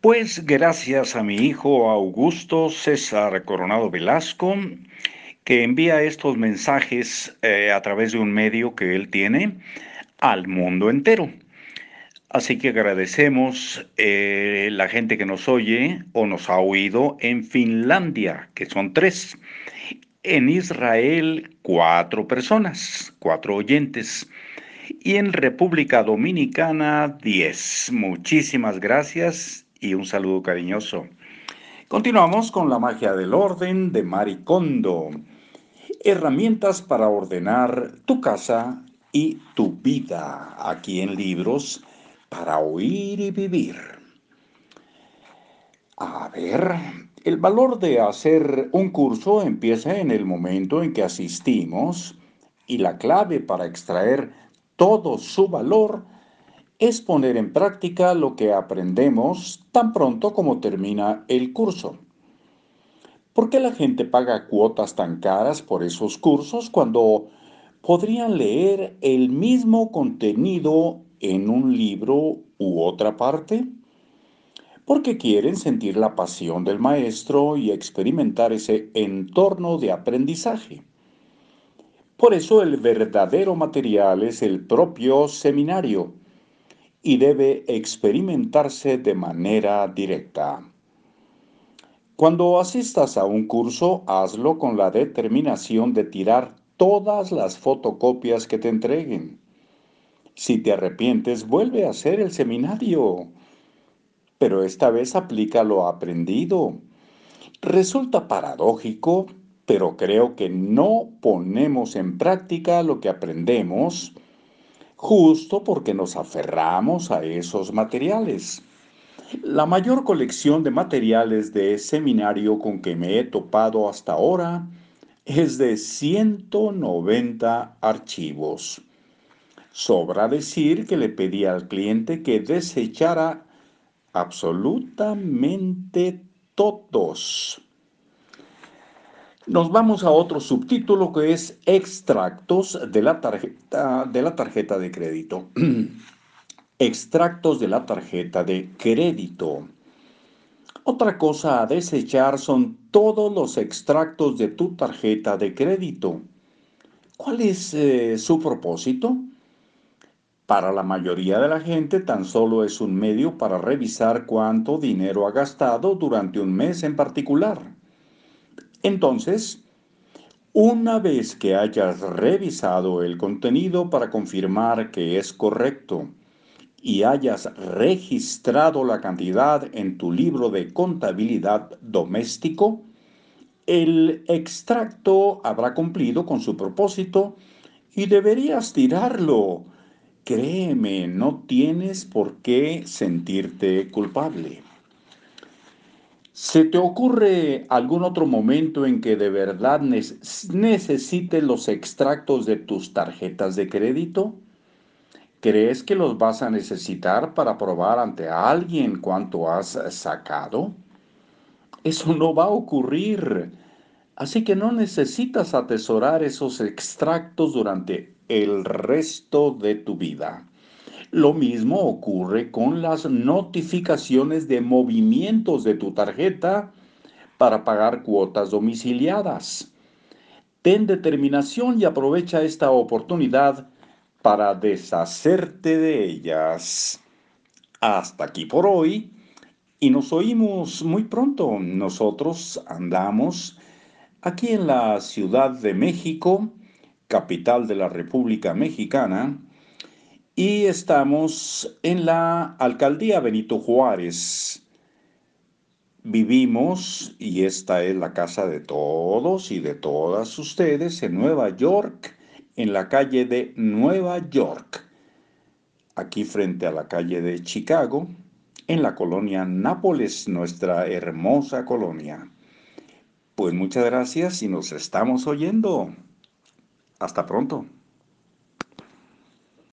Pues gracias a mi hijo Augusto César Coronado Velasco, que envía estos mensajes eh, a través de un medio que él tiene al mundo entero. Así que agradecemos eh, la gente que nos oye o nos ha oído en Finlandia, que son tres. En Israel, cuatro personas, cuatro oyentes. Y en República Dominicana, diez. Muchísimas gracias y un saludo cariñoso. Continuamos con la magia del orden de Maricondo. Herramientas para ordenar tu casa y tu vida. Aquí en libros para oír y vivir. A ver, el valor de hacer un curso empieza en el momento en que asistimos y la clave para extraer todo su valor es poner en práctica lo que aprendemos tan pronto como termina el curso. ¿Por qué la gente paga cuotas tan caras por esos cursos cuando podrían leer el mismo contenido en un libro u otra parte? Porque quieren sentir la pasión del maestro y experimentar ese entorno de aprendizaje. Por eso el verdadero material es el propio seminario y debe experimentarse de manera directa. Cuando asistas a un curso, hazlo con la determinación de tirar todas las fotocopias que te entreguen. Si te arrepientes, vuelve a hacer el seminario. Pero esta vez aplica lo aprendido. Resulta paradójico, pero creo que no ponemos en práctica lo que aprendemos justo porque nos aferramos a esos materiales. La mayor colección de materiales de seminario con que me he topado hasta ahora es de 190 archivos. Sobra decir que le pedí al cliente que desechara absolutamente todos. Nos vamos a otro subtítulo que es extractos de la tarjeta de, la tarjeta de crédito. extractos de la tarjeta de crédito. Otra cosa a desechar son todos los extractos de tu tarjeta de crédito. ¿Cuál es eh, su propósito? Para la mayoría de la gente tan solo es un medio para revisar cuánto dinero ha gastado durante un mes en particular. Entonces, una vez que hayas revisado el contenido para confirmar que es correcto y hayas registrado la cantidad en tu libro de contabilidad doméstico, el extracto habrá cumplido con su propósito y deberías tirarlo. Créeme, no tienes por qué sentirte culpable. ¿Se te ocurre algún otro momento en que de verdad necesites los extractos de tus tarjetas de crédito? ¿Crees que los vas a necesitar para probar ante alguien cuánto has sacado? Eso no va a ocurrir. Así que no necesitas atesorar esos extractos durante el resto de tu vida. Lo mismo ocurre con las notificaciones de movimientos de tu tarjeta para pagar cuotas domiciliadas. Ten determinación y aprovecha esta oportunidad para deshacerte de ellas. Hasta aquí por hoy y nos oímos muy pronto. Nosotros andamos aquí en la Ciudad de México, capital de la República Mexicana, y estamos en la alcaldía Benito Juárez. Vivimos, y esta es la casa de todos y de todas ustedes, en Nueva York, en la calle de Nueva York, aquí frente a la calle de Chicago, en la colonia Nápoles, nuestra hermosa colonia. Pues muchas gracias y nos estamos oyendo. Hasta pronto.